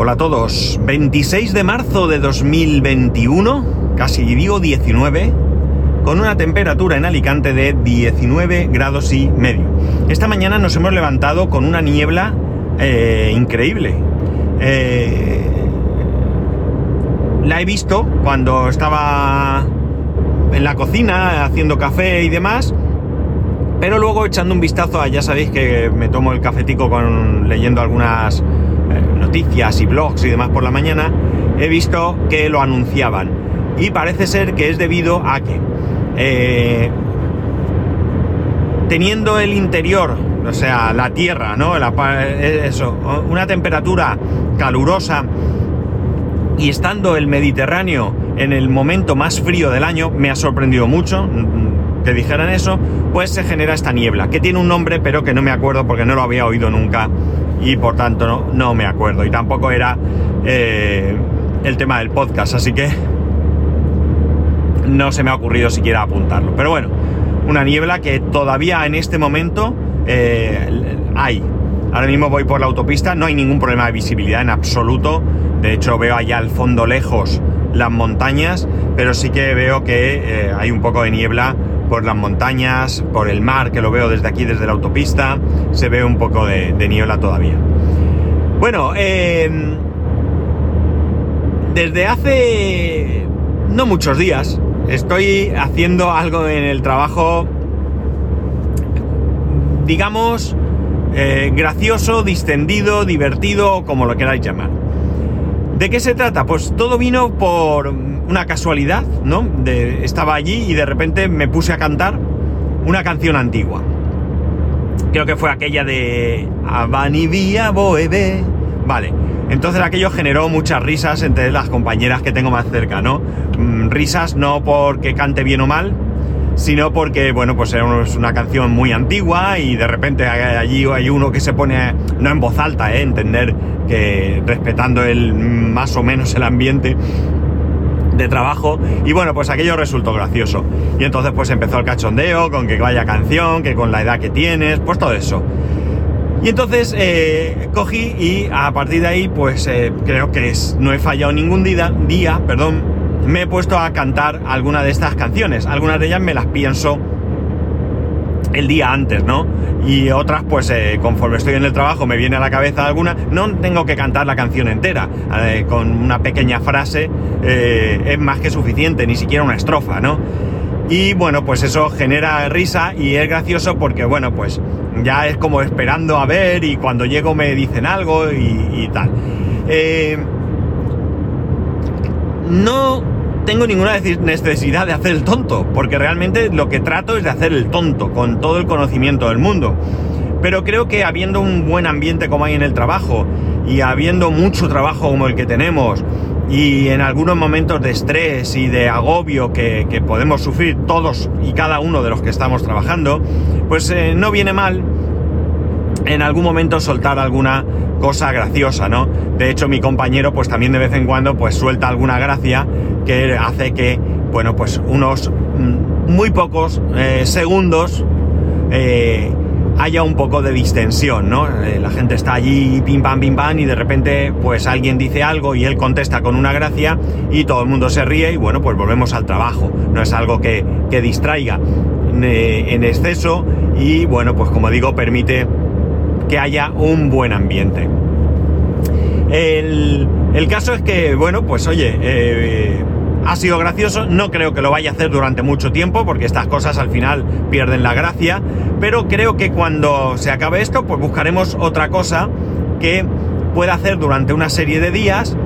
Hola a todos, 26 de marzo de 2021, casi digo 19, con una temperatura en Alicante de 19 grados y medio. Esta mañana nos hemos levantado con una niebla eh, increíble. Eh, la he visto cuando estaba en la cocina haciendo café y demás, pero luego echando un vistazo a, ya sabéis que me tomo el cafetico con leyendo algunas noticias y blogs y demás por la mañana, he visto que lo anunciaban. Y parece ser que es debido a que, eh, teniendo el interior, o sea, la tierra, ¿no? Eh, eso, una temperatura calurosa y estando el Mediterráneo en el momento más frío del año, me ha sorprendido mucho mm, que dijeran eso, pues se genera esta niebla, que tiene un nombre pero que no me acuerdo porque no lo había oído nunca y por tanto no, no me acuerdo. Y tampoco era eh, el tema del podcast, así que no se me ha ocurrido siquiera apuntarlo. Pero bueno, una niebla que todavía en este momento eh, hay. Ahora mismo voy por la autopista, no hay ningún problema de visibilidad en absoluto. De hecho, veo allá al fondo lejos las montañas, pero sí que veo que eh, hay un poco de niebla por las montañas, por el mar, que lo veo desde aquí, desde la autopista, se ve un poco de, niebla todavía. Bueno, em, desde hace no muchos días estoy haciendo algo en el trabajo, digamos, eh, gracioso, distendido, divertido, como lo queráis llamar. ¿De qué se trata? Pues todo vino por una casualidad, ¿no? Estaba allí y de repente me puse a cantar una canción antigua. Creo que fue aquella de Vía Boebe. Vale, entonces aquello generó muchas risas entre las compañeras que tengo más cerca, ¿no? Mm, risas no porque cante bien o mal, sino porque, bueno, pues es una canción muy antigua y de repente allí hay uno que se pone, no en voz alta, ¿eh? entender que respetando el más o menos el ambiente, de trabajo y bueno, pues aquello resultó gracioso. Y entonces pues empezó el cachondeo con que vaya canción, que con la edad que tienes, pues todo eso. Y entonces eh, cogí y a partir de ahí pues eh, creo que es, no he fallado ningún día, día, perdón, me he puesto a cantar alguna de estas canciones. Algunas de ellas me las pienso el día antes, ¿no? Y otras, pues eh, conforme estoy en el trabajo me viene a la cabeza alguna, no tengo que cantar la canción entera, eh, con una pequeña frase eh, es más que suficiente, ni siquiera una estrofa, ¿no? Y bueno, pues eso genera risa y es gracioso porque, bueno, pues ya es como esperando a ver y cuando llego me dicen algo y, y tal. no tengo ninguna necesidad de hacer el tonto, porque realmente lo que trato es de hacer el tonto, con todo el conocimiento del mundo. Pero creo que habiendo un buen ambiente como hay en el trabajo, y habiendo mucho trabajo como el que tenemos, y en algunos momentos de estrés y de agobio que, podemos sufrir todos y cada uno de los que estamos trabajando, pues eh, no viene mal en algún momento soltar alguna cosa graciosa, ¿no? De hecho, mi compañero, pues también de vez en cuando, pues suelta alguna gracia que hace que, bueno, pues unos mm, muy pocos eh, segundos eh, haya un poco de distensión, ¿no? Eh, la gente está allí, pim pam, pim pam, y de repente, pues alguien dice algo y él contesta con una gracia y todo el mundo se ríe y bueno, pues volvemos al trabajo. No es algo que, que distraiga en exceso y bueno, pues como digo, permite que haya un buen ambiente. El, caso es que, bueno, pues oye, ha sido gracioso, no creo que lo vaya a hacer durante mucho tiempo, porque estas cosas al final pierden la gracia, pero creo que cuando se acabe esto, pues buscaremos otra cosa que pueda hacer durante una serie de días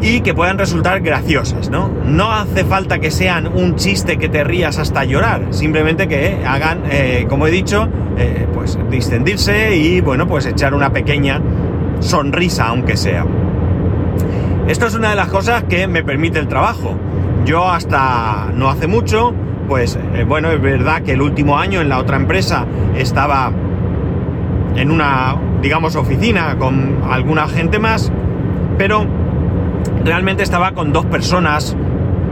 y que puedan resultar graciosas, ¿no? No hace falta que sean un chiste que te rías hasta llorar, simplemente que hagan, eh, como he dicho, eh, pues distendirse y, bueno, pues echar una pequeña sonrisa, aunque sea. Esto es una de las cosas que me permite el trabajo. Yo hasta no hace mucho, pues eh, bueno, es verdad que el último año en la otra empresa estaba en una, digamos, oficina con alguna gente más, pero realmente estaba con dos personas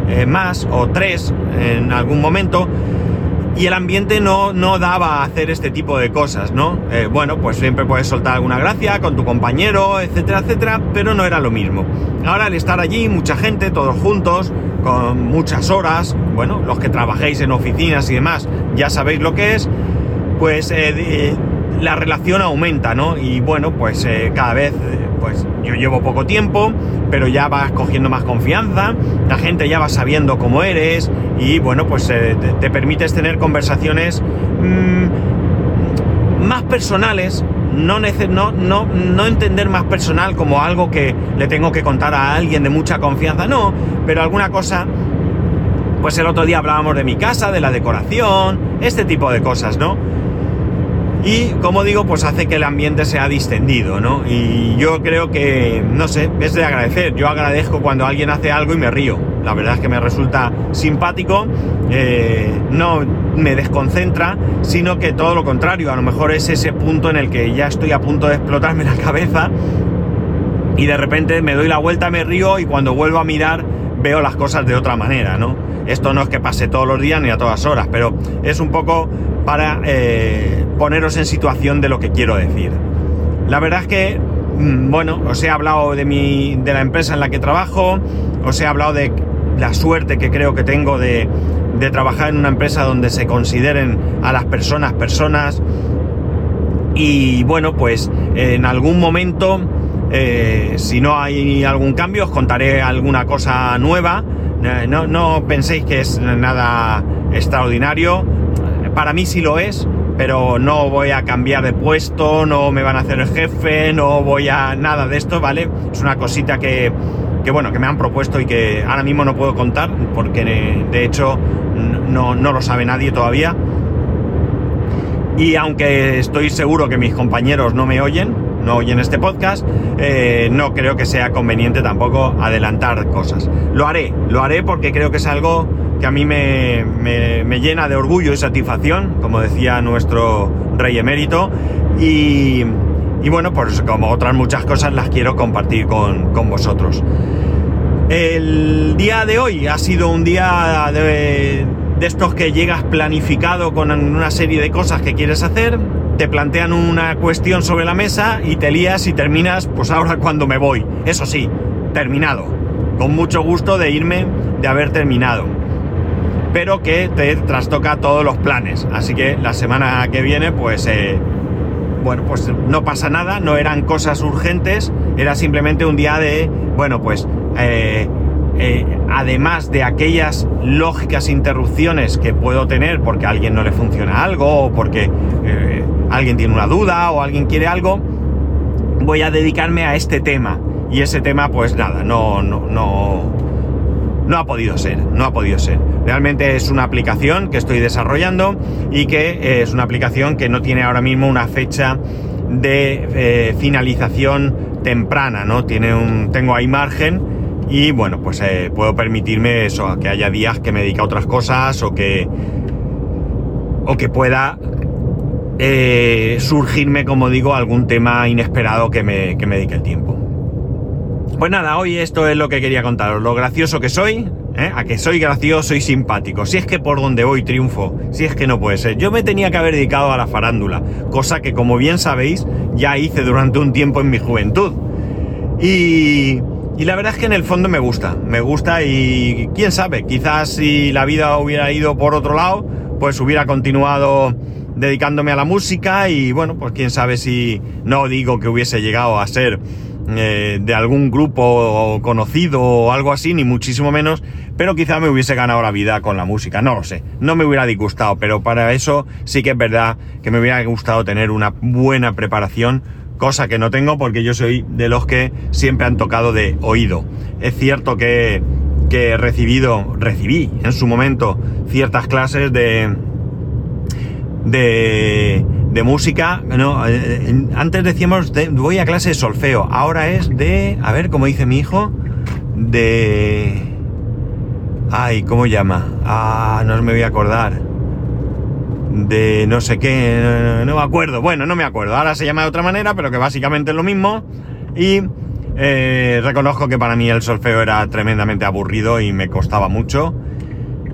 eh, más o tres en algún momento y el ambiente no, no daba a hacer este tipo de cosas, ¿no? Eh, bueno, pues siempre puedes soltar alguna gracia con tu compañero, etcétera, etcétera, pero no era lo mismo. Ahora al estar allí, mucha gente, todos juntos, con muchas horas, bueno, los que trabajéis en oficinas y demás, ya sabéis lo que es, pues eh, la relación aumenta, ¿no? Y bueno, pues eh, cada vez, pues yo llevo poco tiempo, pero ya vas cogiendo más confianza, la gente ya va sabiendo cómo eres y bueno, pues eh, te, te, permites tener conversaciones mmm, más personales, no, no entender más personal como algo que le tengo que contar a alguien de mucha confianza, no, pero alguna cosa, pues el otro día hablábamos de mi casa, de la decoración, este tipo de cosas, ¿no? Y como digo, pues hace que el ambiente sea distendido, ¿no? Y yo creo que, no sé, es de agradecer. Yo agradezco cuando alguien hace algo y me río. La verdad es que me resulta simpático, eh, no me desconcentra, sino que todo lo contrario. A lo mejor es ese punto en el que ya estoy a punto de explotarme la cabeza y de repente me doy la vuelta, me río y cuando vuelvo a mirar veo las cosas de otra manera, ¿no? Esto no es que pase todos los días ni a todas horas, pero es un poco para eh, poneros en situación de lo que quiero decir. La verdad es que, mm, bueno, os he hablado de, mi, de la empresa en la que trabajo, os he hablado de la suerte que creo que tengo de, trabajar en una empresa donde se consideren a las personas personas y bueno, pues en algún momento, eh, si no hay algún cambio, os contaré alguna cosa nueva. Eh, no, penséis que es nada extraordinario para mí sí lo es, pero no voy a cambiar de puesto, no me van a hacer el jefe, no voy a nada de esto, ¿vale? Es una cosita que, que bueno, que me han propuesto y que ahora mismo no puedo contar, porque de hecho no lo sabe nadie todavía. Y aunque estoy seguro que mis compañeros no me oyen, no oyen este podcast, eh, no creo que sea conveniente tampoco adelantar cosas. Lo haré, lo haré porque creo que es algo que a mí me, me, llena de orgullo y satisfacción, como decía nuestro rey emérito, y, y, bueno, pues como otras muchas cosas las quiero compartir con, con, vosotros. El día de hoy ha sido un día de, de estos que llegas planificado con una serie de cosas que quieres hacer, te plantean una cuestión sobre la mesa y te lías y terminas, pues ahora cuando me voy. Eso sí, terminado. Con mucho gusto de irme, de haber terminado pero que te trastoca todos los planes. Así que la semana que viene, pues, eh, bueno, pues no pasa nada, no eran cosas urgentes, era simplemente un día de, bueno, pues, eh, eh, además de aquellas lógicas interrupciones que puedo tener porque a alguien no le funciona algo o porque alguien tiene una duda o alguien quiere algo, voy a dedicarme a este tema. Y ese tema, pues nada, no, no, no, no ha podido ser, no ha podido ser. Realmente es una aplicación que estoy desarrollando y que eh, es una aplicación que no tiene ahora mismo una fecha de eh, finalización temprana, ¿no? Tiene un, tengo ahí margen y bueno, pues eh, puedo permitirme eso, que haya días que me dedique a otras cosas o que o que pueda eh, surgirme, como digo, algún tema inesperado que me, que me dedique el tiempo. Pues nada, hoy esto es lo que quería contaros, lo gracioso que soy, ¿eh? a que soy gracioso y simpático, si es que por donde voy triunfo, si es que no puede ser. Yo me tenía que haber dedicado a la farándula, cosa que como bien sabéis ya hice durante un tiempo en mi juventud. Y, y la verdad es que en el fondo me gusta, me gusta y quién sabe, quizás si la vida hubiera ido por otro lado, pues hubiera continuado dedicándome a la música y bueno, pues quién sabe si no digo que hubiese llegado a ser eh, de algún grupo conocido o algo así, ni muchísimo menos, pero quizá me hubiese ganado la vida con la música, no lo sé, no me hubiera disgustado, pero para eso sí que es verdad que me hubiera gustado tener una buena preparación, cosa que no tengo porque yo soy de los que siempre han tocado de oído. Es cierto que, que he recibido, recibí en su momento ciertas clases de, de, de música. No, eh, antes decíamos de, voy a clase de solfeo, ahora es de, a ver, ¿cómo dice mi hijo? De... Ay, ¿cómo llama? Ah, no me voy a acordar. De no sé qué, no, no, me acuerdo. Bueno, no me acuerdo. Ahora se llama de otra manera, pero que básicamente es lo mismo. Y eh, reconozco que para mí el solfeo era tremendamente aburrido y me costaba mucho.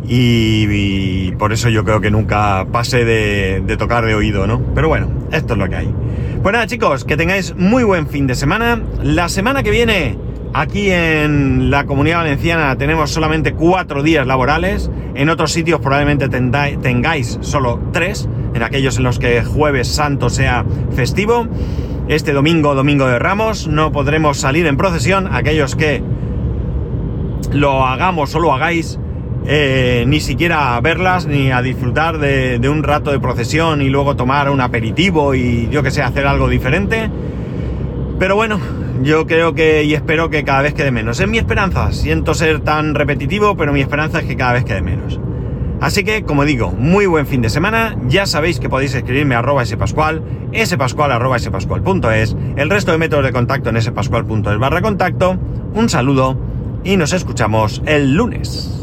Y, por eso yo creo que nunca pase de, de tocar de oído, ¿no? Pero bueno, esto es lo que hay. Pues nada chicos, que tengáis muy buen fin de semana. La semana que viene, aquí en la comunidad valenciana, tenemos solamente cuatro días laborales. En otros sitios probablemente tengáis solo tres, en aquellos en los que jueves santo sea festivo. Este domingo, domingo de Ramos, no podremos salir en procesión. Aquellos que lo hagamos o lo hagáis, eh, ni siquiera a verlas, ni a disfrutar de, un rato de procesión y luego tomar un aperitivo y yo que sé, hacer algo diferente. Pero bueno, yo creo que y espero que cada vez quede menos. Es mi esperanza, siento ser tan repetitivo, pero mi esperanza es que cada vez quede menos. Así que, como digo, muy buen fin de semana. Ya sabéis que podéis escribirme a arroba spascual, spascual arroba spascual.es, el resto de métodos de contacto en spascual.es barra contacto. Un saludo y nos escuchamos el lunes.